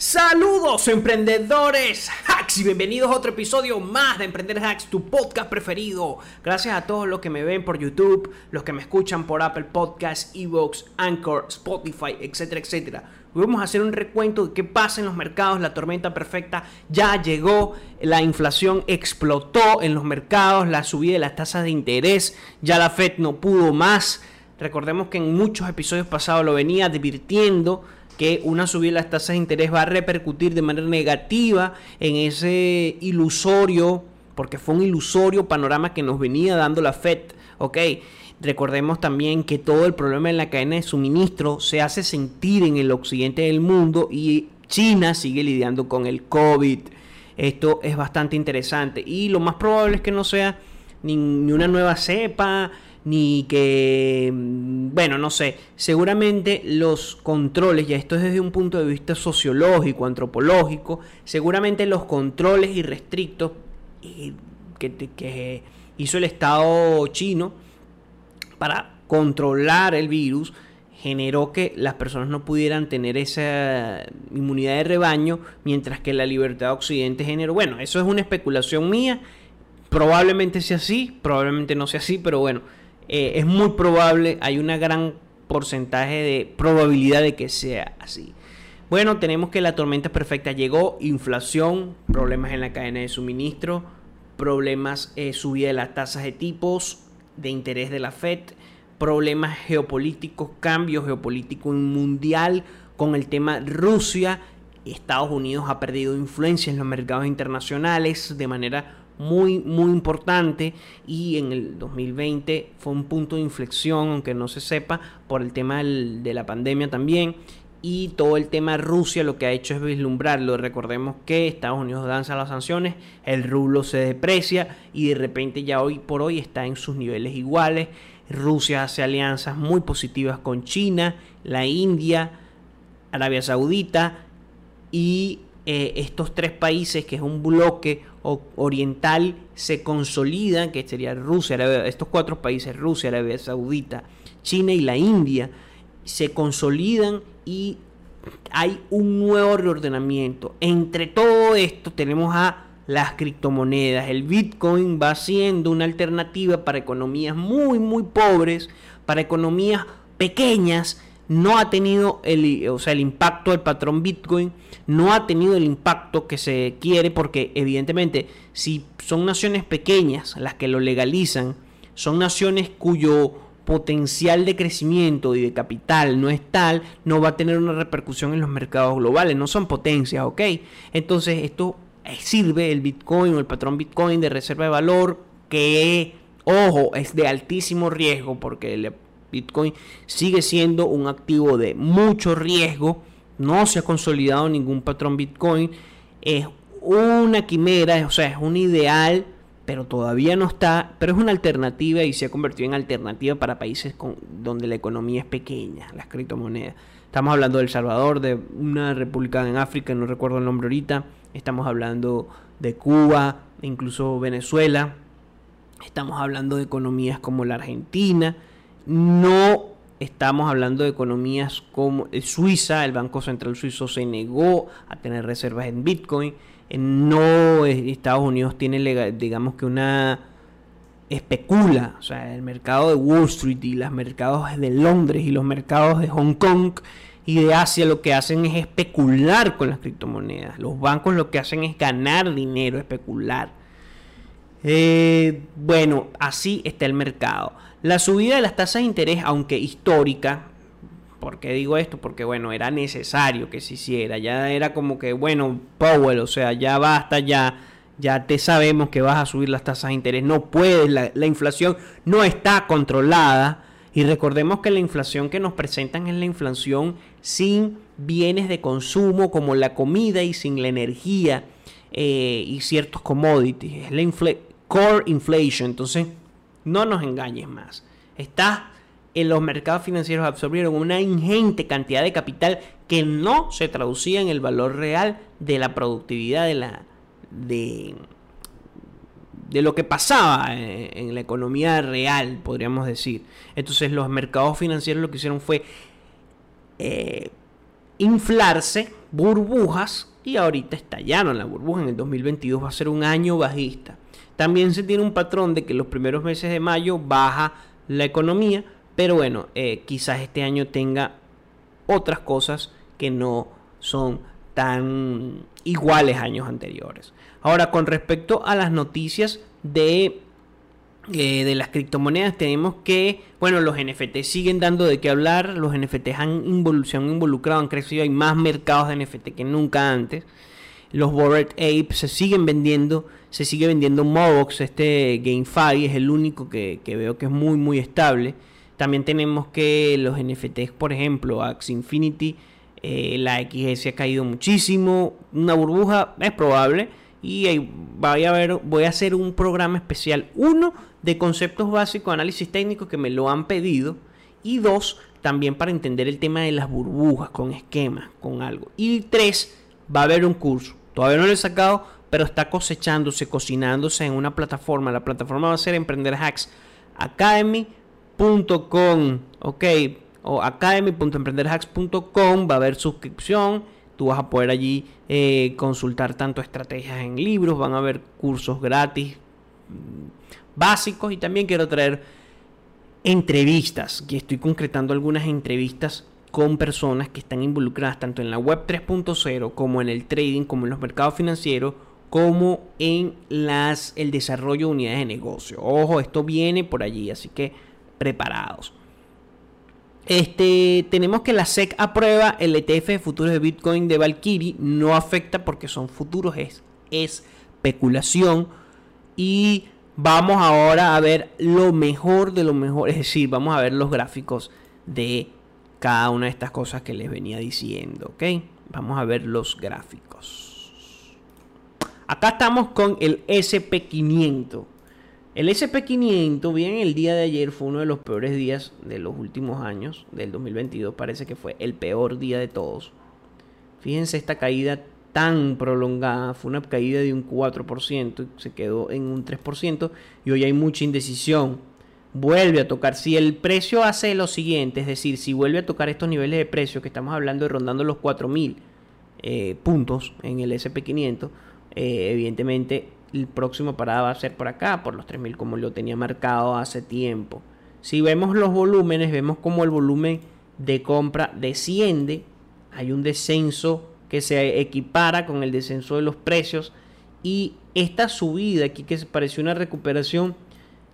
Saludos emprendedores hacks y bienvenidos a otro episodio más de Emprender Hacks, tu podcast preferido. Gracias a todos los que me ven por YouTube, los que me escuchan por Apple Podcasts, Evox, Anchor, Spotify, etcétera, etcétera. Vamos a hacer un recuento de qué pasa en los mercados, la tormenta perfecta ya llegó, la inflación explotó en los mercados, la subida de las tasas de interés, ya la Fed no pudo más. Recordemos que en muchos episodios pasados lo venía advirtiendo que una subida de las tasas de interés va a repercutir de manera negativa en ese ilusorio, porque fue un ilusorio panorama que nos venía dando la Fed, ¿ok? Recordemos también que todo el problema en la cadena de suministro se hace sentir en el occidente del mundo y China sigue lidiando con el COVID. Esto es bastante interesante y lo más probable es que no sea ni, una nueva cepa, ni que, mm, bueno, no sé, seguramente los controles, ya esto es desde un punto de vista sociológico, antropológico, seguramente los controles irrestrictos que, que hizo el Estado chino para controlar el virus, generó que las personas no pudieran tener esa inmunidad de rebaño, mientras que la libertad de Occidente generó. Bueno, eso es una especulación mía. Probablemente sea así, probablemente no sea así, pero bueno, eh, es muy probable, hay una gran porcentaje de probabilidad de que sea así. Bueno, tenemos que la tormenta perfecta llegó, inflación, problemas en la cadena de suministro, problemas, eh, subida de las tasas de tipos de interés de la Fed, problemas geopolíticos, cambio geopolítico mundial con el tema Rusia. Estados Unidos ha perdido influencia en los mercados internacionales de manera muy, muy importante y en el 2020 fue un punto de inflexión, aunque no se sepa, por el tema de la pandemia también. Y todo el tema Rusia lo que ha hecho es vislumbrarlo. Recordemos que Estados Unidos danza las sanciones, el rublo se deprecia y de repente ya hoy por hoy está en sus niveles iguales. Rusia hace alianzas muy positivas con China, la India, Arabia Saudita y eh, estos tres países, que es un bloque oriental, se consolidan, que sería Rusia, estos cuatro países, Rusia, Arabia Saudita, China y la India, se consolidan y hay un nuevo reordenamiento. Entre todo esto tenemos a las criptomonedas. El Bitcoin va siendo una alternativa para economías muy, muy pobres, para economías pequeñas no ha tenido el, o sea, el impacto del patrón Bitcoin, no ha tenido el impacto que se quiere porque evidentemente si son naciones pequeñas las que lo legalizan, son naciones cuyo potencial de crecimiento y de capital no es tal, no va a tener una repercusión en los mercados globales, no son potencias, ¿ok? Entonces esto sirve el Bitcoin o el patrón Bitcoin de reserva de valor que, ojo, es de altísimo riesgo porque le Bitcoin sigue siendo un activo de mucho riesgo. No se ha consolidado ningún patrón Bitcoin. Es una quimera, o sea, es un ideal, pero todavía no está. Pero es una alternativa y se ha convertido en alternativa para países donde la economía es pequeña, las criptomonedas. Estamos hablando de El Salvador, de una república en África, no recuerdo el nombre ahorita. Estamos hablando de Cuba, incluso Venezuela. Estamos hablando de economías como la Argentina no estamos hablando de economías como Suiza, el Banco Central Suizo se negó a tener reservas en Bitcoin. No Estados Unidos tiene, digamos que una especula, o sea, el mercado de Wall Street y los mercados de Londres y los mercados de Hong Kong y de Asia lo que hacen es especular con las criptomonedas. Los bancos lo que hacen es ganar dinero, especular. Eh, bueno, así está el mercado. La subida de las tasas de interés, aunque histórica, ¿por qué digo esto? Porque bueno, era necesario que se hiciera, ya era como que, bueno, Powell, o sea, ya basta, ya, ya te sabemos que vas a subir las tasas de interés, no puedes, la, la inflación no está controlada. Y recordemos que la inflación que nos presentan es la inflación sin bienes de consumo como la comida y sin la energía eh, y ciertos commodities. Es la core inflation. Entonces, no nos engañes más. Está en los mercados financieros absorbieron una ingente cantidad de capital que no se traducía en el valor real de la productividad de la de, de lo que pasaba en, la economía real, podríamos decir. Entonces los mercados financieros lo que hicieron fue eh, inflarse burbujas y ahorita estallaron la burbuja. En el 2022 va a ser un año bajista. También se tiene un patrón de que los primeros meses de mayo baja la economía, pero bueno, eh, quizás este año tenga otras cosas que no son tan iguales años anteriores. Ahora, con respecto a las noticias de, eh, de las criptomonedas, tenemos que, bueno, los NFT siguen dando de qué hablar, los NFT han se han involucrado, han crecido, hay más mercados de NFT que nunca antes. Los Bored Apes se siguen vendiendo, se sigue vendiendo Mobox, este GameFi es el único que, que veo que es muy, muy estable. También tenemos que los NFTs, por ejemplo, Axie Infinity, eh, la XS ha caído muchísimo, una burbuja es probable. Y ahí voy a, ver, voy a hacer un programa especial. Uno, de conceptos básicos, análisis técnico que me lo han pedido. Y dos, también para entender el tema de las burbujas, con esquemas, con algo. Y tres, va a haber un curso. Todavía no lo he sacado, pero está cosechándose, cocinándose en una plataforma. La plataforma va a ser Emprender Hacks ok, o academy.emprenderhacks.com va a haber suscripción. Tú vas a poder allí eh, consultar tanto estrategias en libros, van a haber cursos gratis mm, básicos y también quiero traer entrevistas, que estoy concretando algunas entrevistas con personas que están involucradas tanto en la web 3.0 como en el trading, como en los mercados financieros, como en las el desarrollo de unidades de negocio. Ojo, esto viene por allí, así que preparados. Este, tenemos que la SEC aprueba el ETF de futuros de Bitcoin de Valkyrie. No afecta porque son futuros, es especulación. Y vamos ahora a ver lo mejor de lo mejor. Es decir, vamos a ver los gráficos de cada una de estas cosas que les venía diciendo. ¿Ok? Vamos a ver los gráficos. Acá estamos con el SP500. El SP500, bien el día de ayer, fue uno de los peores días de los últimos años, del 2022. Parece que fue el peor día de todos. Fíjense esta caída tan prolongada, fue una caída de un 4%, se quedó en un 3% y hoy hay mucha indecisión. Vuelve a tocar, si el precio hace lo siguiente, es decir, si vuelve a tocar estos niveles de precio que estamos hablando de rondando los 4.000 eh, puntos en el SP500, eh, evidentemente el próximo parada va a ser por acá, por los 3000 como lo tenía marcado hace tiempo. Si vemos los volúmenes, vemos como el volumen de compra desciende, hay un descenso que se equipara con el descenso de los precios y esta subida aquí que pareció una recuperación,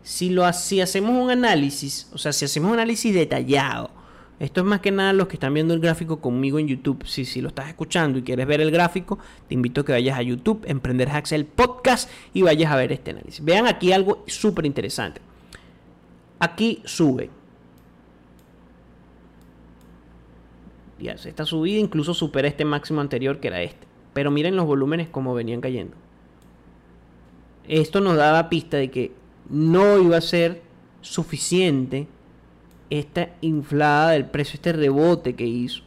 si lo si hacemos un análisis, o sea, si hacemos un análisis detallado, esto es más que nada los que están viendo el gráfico conmigo en YouTube. Si, lo estás escuchando y quieres ver el gráfico, te invito a que vayas a YouTube, Emprender Hacks, el podcast, y vayas a ver este análisis. Vean aquí algo súper interesante. Aquí sube. Ya, esta subida incluso supera este máximo anterior que era este. Pero miren los volúmenes como venían cayendo. Esto nos daba pista de que no iba a ser suficiente esta inflada del precio, este rebote que hizo,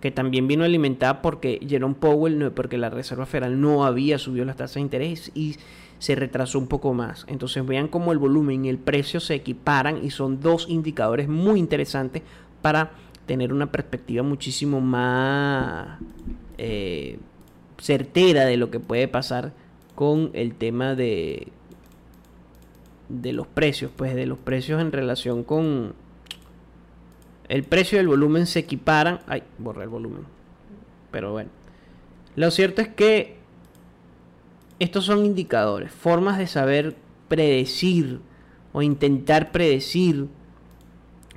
que también vino alimentada porque Jerome Powell, porque la Reserva Federal no había subido las tasas de interés y se retrasó un poco más. Entonces vean cómo el volumen y el precio se equiparan y son dos indicadores muy interesantes para tener una perspectiva muchísimo más eh, certera de lo que puede pasar con el tema de de los precios, pues de los precios en relación con el precio y el volumen se equiparan. Ay, borré el volumen. Pero bueno. Lo cierto es que estos son indicadores, formas de saber predecir o intentar predecir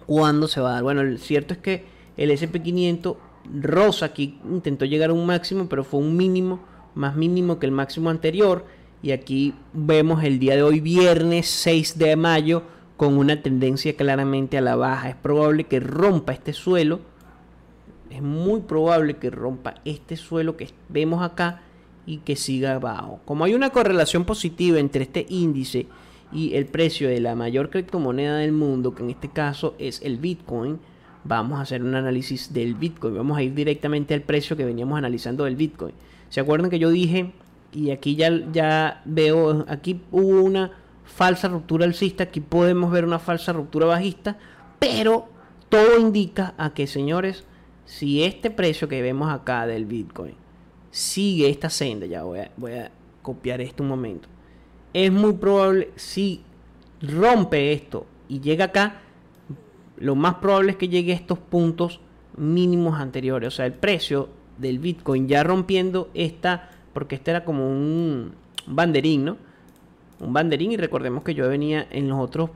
cuándo se va a dar. Bueno, lo cierto es que el SP500 rosa aquí intentó llegar a un máximo, pero fue un mínimo, más mínimo que el máximo anterior. Y aquí vemos el día de hoy, viernes 6 de mayo, con una tendencia claramente a la baja. Es probable que rompa este suelo. Es muy probable que rompa este suelo que vemos acá y que siga abajo. Como hay una correlación positiva entre este índice y el precio de la mayor criptomoneda del mundo, que en este caso es el Bitcoin, vamos a hacer un análisis del Bitcoin. Vamos a ir directamente al precio que veníamos analizando del Bitcoin. ¿Se acuerdan que yo dije, y aquí ya, ya veo, aquí hubo una falsa ruptura alcista, aquí podemos ver una falsa ruptura bajista, pero todo indica a que, señores, si este precio que vemos acá del Bitcoin sigue esta senda, ya voy a, copiar esto un momento, es muy probable, si rompe esto y llega acá, lo más probable es que llegue a estos puntos mínimos anteriores. O sea, el precio del Bitcoin ya rompiendo esta, porque este era como un, banderín, ¿no? Un banderín y recordemos que yo venía en los otros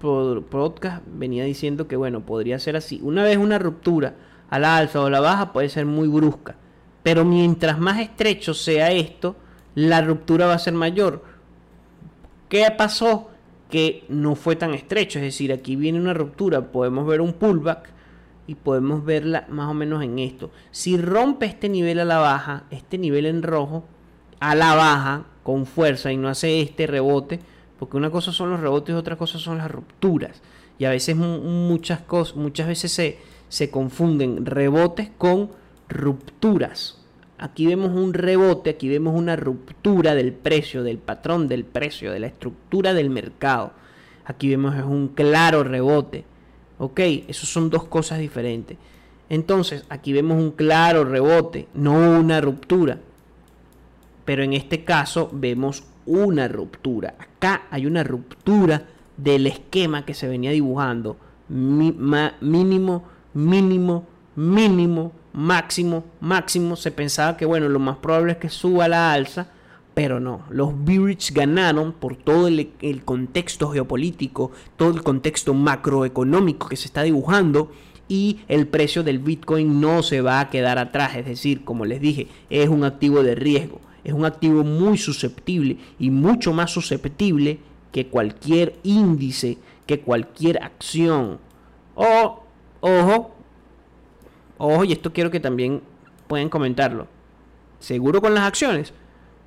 podcasts, venía diciendo que bueno, podría ser así. Una vez una ruptura a la alza o a la baja puede ser muy brusca. Pero mientras más estrecho sea esto, la ruptura va a ser mayor. ¿Qué pasó? Que no fue tan estrecho. Es decir, aquí viene una ruptura. Podemos ver un pullback y podemos verla más o menos en esto. Si rompe este nivel a la baja, este nivel en rojo, a la baja, con fuerza y no hace este rebote, porque una cosa son los rebotes y otra cosa son las rupturas. Y a veces muchas cosas, muchas veces se, se confunden rebotes con rupturas. Aquí vemos un rebote, aquí vemos una ruptura del precio, del patrón del precio, de la estructura del mercado. Aquí vemos es un claro rebote. Ok, esos son dos cosas diferentes. Entonces, aquí vemos un claro rebote, no una ruptura. Pero en este caso vemos una ruptura. Acá hay una ruptura del esquema que se venía dibujando. mínimo, mínimo, mínimo, máximo, máximo. Se pensaba que, bueno, lo más probable es que suba la alza pero no, los Bearish ganaron por todo el, contexto geopolítico, todo el contexto macroeconómico que se está dibujando y el precio del Bitcoin no se va a quedar atrás. Es decir, como les dije, es un activo de riesgo, es un activo muy susceptible y mucho más susceptible que cualquier índice, que cualquier acción. O, ojo, ojo, y esto quiero que también pueden comentarlo. ¿Seguro con las acciones?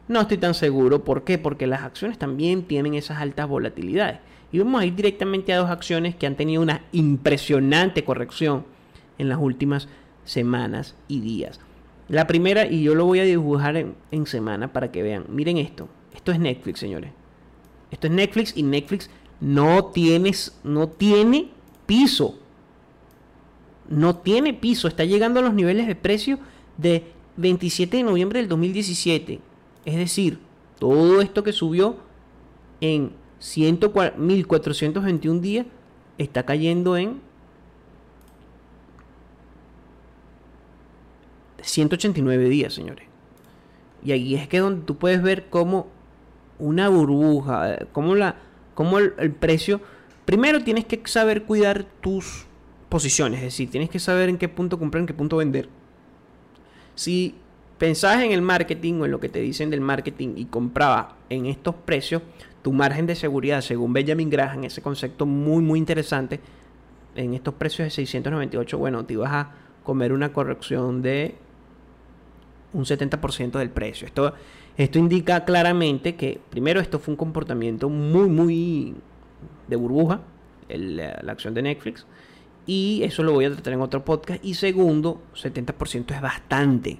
No estoy tan seguro. ¿Por qué? Porque las acciones también tienen esas altas volatilidades. Y vamos a ir directamente a dos acciones que han tenido una impresionante corrección en las últimas semanas y días. La primera, y yo lo voy a dibujar en, semana para que vean. Miren esto. Esto es Netflix, señores. Esto es Netflix y Netflix no, no tiene piso. No tiene piso. Está llegando a los niveles de precio de 27 de noviembre del 2017. Es decir, todo esto que subió en 1421 días está cayendo en 189 días, señores. Y ahí es que donde tú puedes ver cómo una burbuja, cómo, la, cómo el, precio... Primero tienes que saber cuidar tus posiciones, es decir, tienes que saber en qué punto comprar, en qué punto vender. Si pensabas en el marketing o en lo que te dicen del marketing y comprabas en estos precios, tu margen de seguridad, según Benjamin Graham, ese concepto muy, muy interesante, en estos precios de 698, bueno, te ibas a comer una corrección de un 70% del precio. Esto, esto indica claramente que, primero, esto fue un comportamiento muy, muy de burbuja, la, la acción de Netflix, y eso lo voy a tratar en otro podcast. Y segundo, 70% es bastante.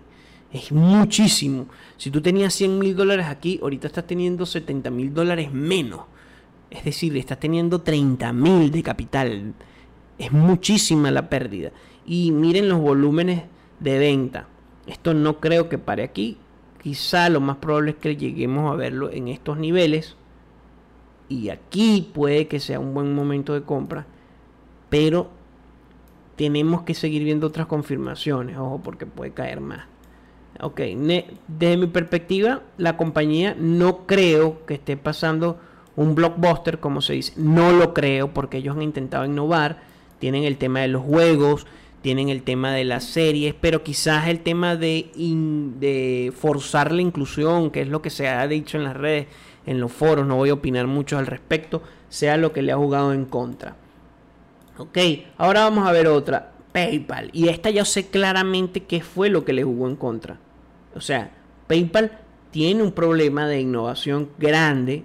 Es muchísimo. Si tú tenías 100 mil dólares aquí, ahorita estás teniendo 70 mil dólares menos. Es decir, estás teniendo 30 mil de capital. Es muchísima la pérdida. Y miren los volúmenes de venta. Esto no creo que pare aquí. Quizá lo más probable es que lleguemos a verlo en estos niveles. Y aquí puede que sea un buen momento de compra. Pero tenemos que seguir viendo otras confirmaciones. Ojo, porque puede caer más. Ok, desde mi perspectiva, la compañía no creo que esté pasando un blockbuster, como se dice. No lo creo porque ellos han intentado innovar. Tienen el tema de los juegos, tienen el tema de las series, pero quizás el tema de, de forzar la inclusión, que es lo que se ha dicho en las redes, en los foros, no voy a opinar mucho al respecto, sea lo que le ha jugado en contra. Ok, ahora vamos a ver otra. PayPal. Y esta yo sé claramente qué fue lo que le jugó en contra. O sea, PayPal tiene un problema de innovación grande,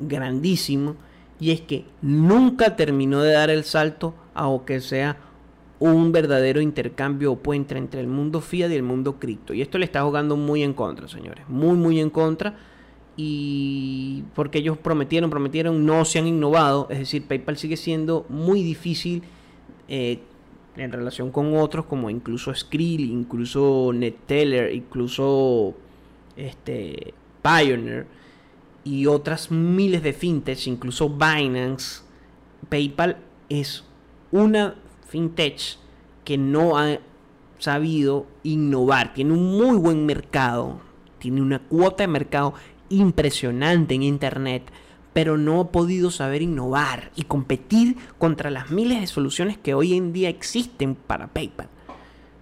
grandísimo, y es que nunca terminó de dar el salto a o que sea un verdadero intercambio o puente entre el mundo fiat y el mundo cripto. Y esto le está jugando muy en contra, señores. Muy, muy en contra. Y porque ellos prometieron, prometieron, no se han innovado. Es decir, PayPal sigue siendo muy difícil eh, en relación con otros como incluso Skrill, incluso NetTeller, incluso este, Pioneer y otras miles de fintechs, incluso Binance, PayPal es una fintech que no ha sabido innovar, tiene un muy buen mercado, tiene una cuota de mercado impresionante en Internet, pero no ha podido saber innovar y competir contra las miles de soluciones que hoy en día existen para PayPal,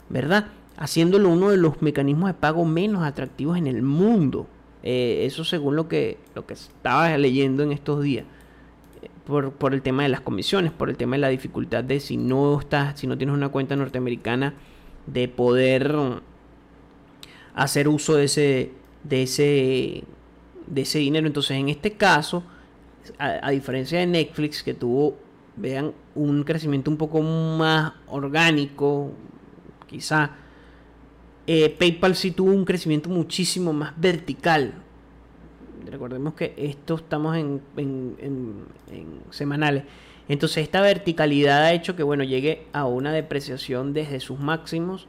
¿verdad? Haciéndolo uno de los mecanismos de pago menos atractivos en el mundo. Eh, eso según lo que, lo que estaba leyendo en estos días. Por, por, el tema de las comisiones, por el tema de la dificultad de si no estás, si no tienes una cuenta norteamericana, de poder hacer uso de ese, de ese, de ese dinero. Entonces, en este caso, a, diferencia de Netflix, que tuvo, vean, un crecimiento un poco más orgánico, quizá, eh, PayPal sí tuvo un crecimiento muchísimo más vertical. Recordemos que esto estamos en, semanales. Entonces esta verticalidad ha hecho que bueno llegue a una depreciación desde sus máximos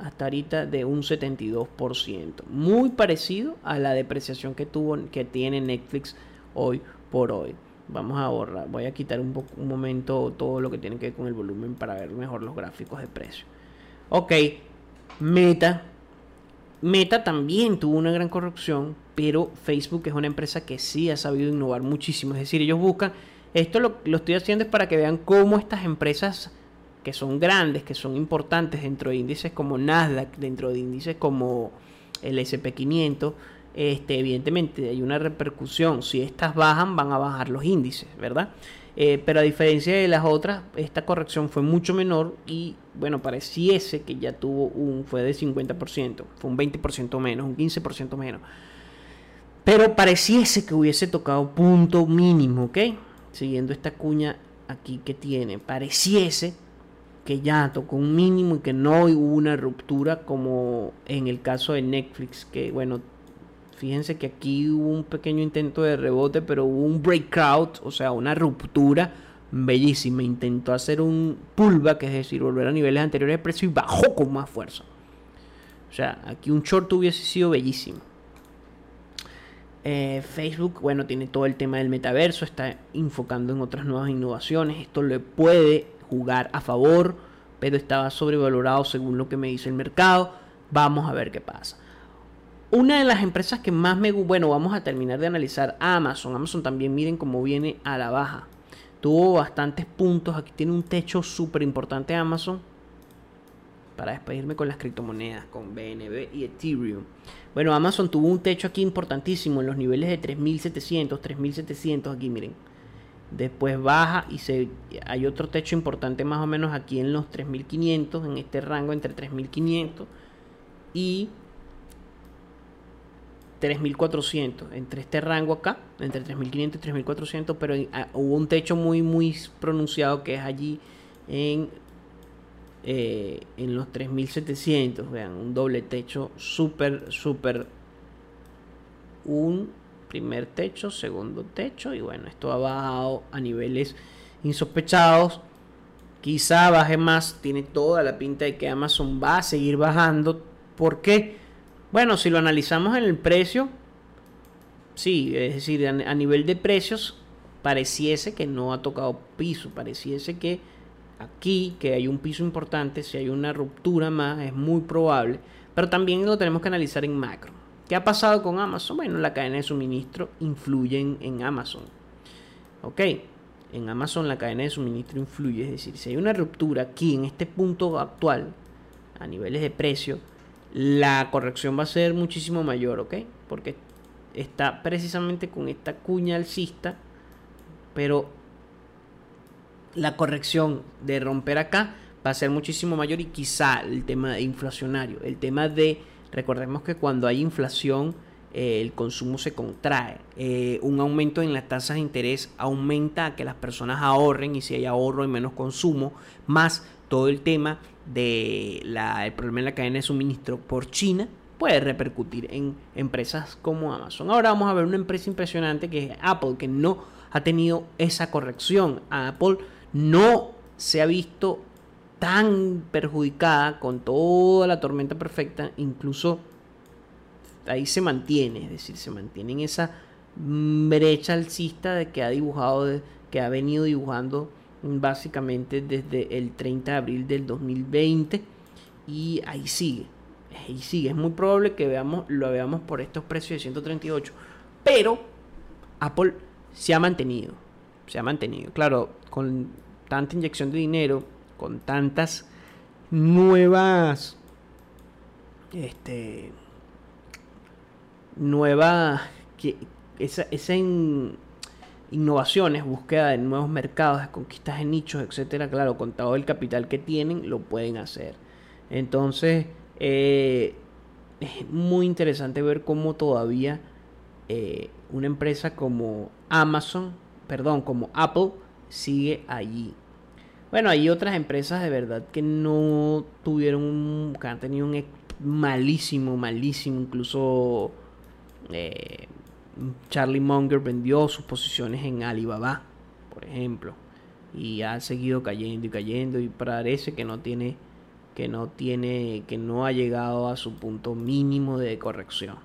hasta ahorita de un 72%. Muy parecido a la depreciación que tuvo que tiene Netflix hoy por hoy. Vamos a borrar, voy a quitar un, un momento todo lo que tiene que ver con el volumen para ver mejor los gráficos de precio. Ok, Meta. Meta también tuvo una gran corrupción, pero Facebook es una empresa que sí ha sabido innovar muchísimo. Es decir, ellos buscan esto lo, estoy haciendo es para que vean cómo estas empresas que son grandes, que son importantes dentro de índices como Nasdaq, dentro de índices como el SP500, este, evidentemente hay una repercusión. Si estas bajan, van a bajar los índices, ¿verdad? Eh, pero a diferencia de las otras, esta corrección fue mucho menor y, bueno, pareciese que ya tuvo un, fue de 50%, fue un 20% menos, un 15% menos. Pero pareciese que hubiese tocado punto mínimo, ¿ok? siguiendo esta cuña aquí que tiene, pareciese que ya tocó un mínimo y que no hubo una ruptura como en el caso de Netflix, que bueno, fíjense que aquí hubo un pequeño intento de rebote, pero hubo un breakout, o sea, una ruptura bellísima. Intentó hacer un pullback, es decir, volver a niveles anteriores de precio y bajó con más fuerza. O sea, aquí un short hubiese sido bellísimo. Eh, Facebook, bueno, tiene todo el tema del metaverso, está enfocando en otras nuevas innovaciones. Esto le puede jugar a favor, pero estaba sobrevalorado según lo que me dice el mercado. Vamos a ver qué pasa. Una de las empresas que más me... Bueno, vamos a terminar de analizar Amazon. Amazon también miren cómo viene a la baja. Tuvo bastantes puntos. Aquí tiene un techo súper importante Amazon. Para despedirme con las criptomonedas, con BNB y Ethereum. Bueno, Amazon tuvo un techo aquí importantísimo en los niveles de 3700, 3700 aquí, miren. Después baja y se, hay otro techo importante más o menos aquí en los 3500, en este rango entre 3500 y 3400, entre este rango acá, entre 3500 y 3400, pero ah, hubo un techo muy, muy pronunciado que es allí en eh, en los 3700, vean, un doble techo súper, súper, un primer techo, segundo techo, y bueno, esto ha bajado a niveles insospechados. Quizá baje más, tiene toda la pinta de que Amazon va a seguir bajando. ¿Por qué? Bueno, si lo analizamos en el precio, sí, es decir, a nivel de precios, pareciese que no ha tocado piso, pareciese que aquí, que hay un piso importante, si hay una ruptura más, es muy probable, pero también lo tenemos que analizar en macro. ¿Qué ha pasado con Amazon? Bueno, la cadena de suministro influye en, Amazon. Ok, en Amazon la cadena de suministro influye, es decir, si hay una ruptura aquí en este punto actual, a niveles de precio, la corrección va a ser muchísimo mayor, ¿ok? Porque está precisamente con esta cuña alcista, pero la corrección de romper acá va a ser muchísimo mayor y quizá el tema inflacionario, el tema de, recordemos que cuando hay inflación, eh, el consumo se contrae. Eh, un aumento en las tasas de interés aumenta a que las personas ahorren y si hay ahorro hay menos consumo, más todo el tema del el problema en la cadena de suministro por China puede repercutir en empresas como Amazon. Ahora vamos a ver una empresa impresionante que es Apple, que no ha tenido esa corrección. Apple no se ha visto tan perjudicada con toda la tormenta perfecta, incluso ahí se mantiene, es decir, se mantiene en esa brecha alcista de que ha dibujado, que ha venido dibujando básicamente desde el 30 de abril del 2020 y ahí sigue, ahí sigue, es muy probable que veamos, lo veamos por estos precios de 138, pero Apple se ha mantenido, se ha mantenido, claro, con tanta inyección de dinero, con tantas nuevas este nuevas que esa, esa innovaciones, búsqueda de nuevos mercados, conquistas de nichos, etcétera, claro, con todo el capital que tienen, lo pueden hacer. Entonces, eh, es muy interesante ver cómo todavía eh, una empresa como Amazon, perdón, como Apple, sigue allí. Bueno, hay otras empresas de verdad que no tuvieron que han tenido un malísimo, malísimo, incluso eh, Charlie Munger vendió sus posiciones en Alibaba, por ejemplo, y ha seguido cayendo y cayendo y parece que no tiene que no tiene que no ha llegado a su punto mínimo de corrección.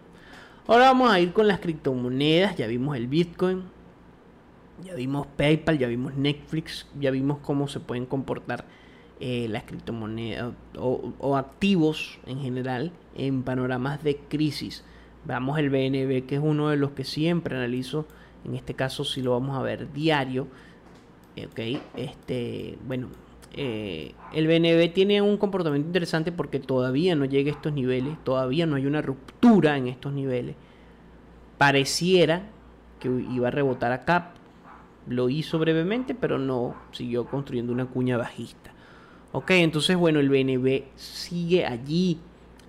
Ahora vamos a ir con las criptomonedas, ya vimos el Bitcoin, ya vimos PayPal, ya vimos Netflix, ya vimos cómo se pueden comportar eh, las criptomonedas o, activos en general en panoramas de crisis. Veamos el BNB, que es uno de los que siempre analizo. En este caso, si lo vamos a ver diario. Eh, ok, este, bueno, eh, el BNB tiene un comportamiento interesante porque todavía no llega a estos niveles, todavía no hay una ruptura en estos niveles. Pareciera que iba a rebotar acá, lo hizo brevemente, pero no siguió construyendo una cuña bajista. Ok, entonces bueno, el BNB sigue allí.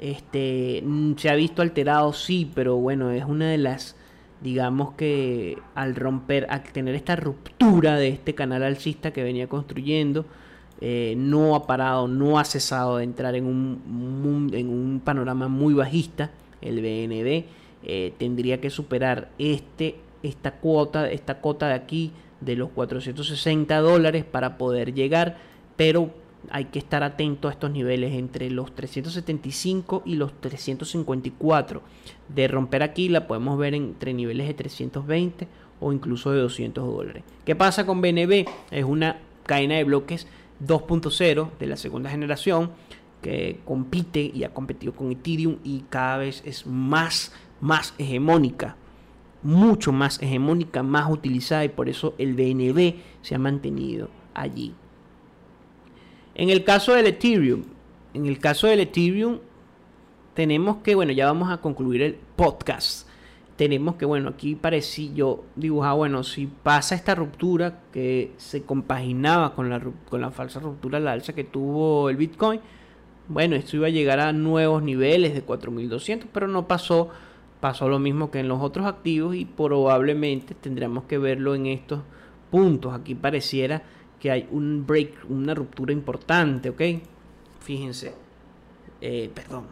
Este, mm, se ha visto alterado, sí, pero bueno, es una de las, digamos que al romper, al tener esta ruptura de este canal alcista que venía construyendo, eh, no ha parado, no ha cesado de entrar en un, en un panorama muy bajista. El BNB eh, tendría que superar este esta cuota, esta cota de aquí de los 460 dólares para poder llegar, pero hay que estar atento a estos niveles entre los 375 y los 354. De romper aquí la podemos ver entre niveles de 320 o incluso de 200 dólares. ¿Qué pasa con BNB? Es una cadena de bloques 2.0 de la segunda generación que compite y ha competido con Ethereum y cada vez es más, más hegemónica mucho más hegemónica, más utilizada y por eso el BNB se ha mantenido allí. En el caso del Ethereum, en el caso del Ethereum tenemos que, bueno, ya vamos a concluir el podcast. Tenemos que, bueno, aquí parecía yo dibujaba, bueno, si pasa esta ruptura que se compaginaba con la, con la falsa ruptura la alza que tuvo el Bitcoin, bueno, esto iba a llegar a nuevos niveles de 4200, pero no pasó Pasó lo mismo que en los otros activos y probablemente tendríamos que verlo en estos puntos. Aquí pareciera que hay un break, una ruptura importante, ¿ok? Fíjense. Eh, perdón.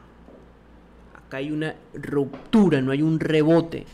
Acá hay una ruptura, no hay un rebote.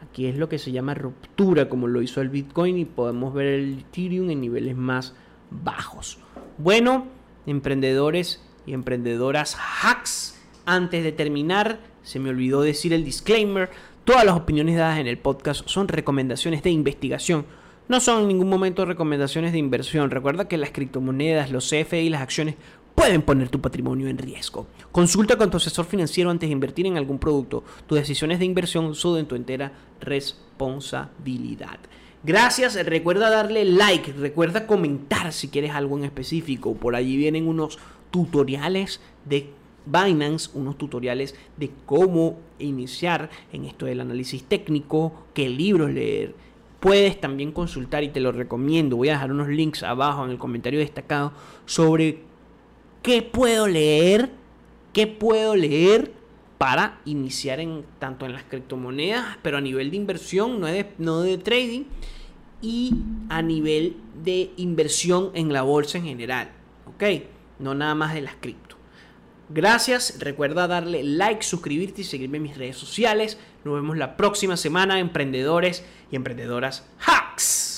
Aquí es lo que se llama ruptura, como lo hizo el Bitcoin, y podemos ver el Ethereum en niveles más bajos. Bueno, emprendedores y emprendedoras hacks, antes de terminar, se me olvidó decir el disclaimer. Todas las opiniones dadas en el podcast son recomendaciones de investigación. No son en ningún momento recomendaciones de inversión. Recuerda que las criptomonedas, los CFE y las acciones pueden poner tu patrimonio en riesgo. Consulta con tu asesor financiero antes de invertir en algún producto. Tus decisiones de inversión son de tu entera responsabilidad. Gracias, recuerda darle like, recuerda comentar si quieres algo en específico. Por allí vienen unos tutoriales de Binance unos tutoriales de cómo iniciar en esto del análisis técnico, qué libros leer. Puedes también consultar y te lo recomiendo. Voy a dejar unos links abajo en el comentario destacado sobre qué puedo leer, qué puedo leer para iniciar en tanto en las criptomonedas, pero a nivel de inversión, no de, no de trading, y a nivel de inversión en la bolsa en general. ¿Ok? No nada más de las cripto. Gracias, recuerda darle like, suscribirte y seguirme en mis redes sociales. Nos vemos la próxima semana, emprendedores y emprendedoras hacks.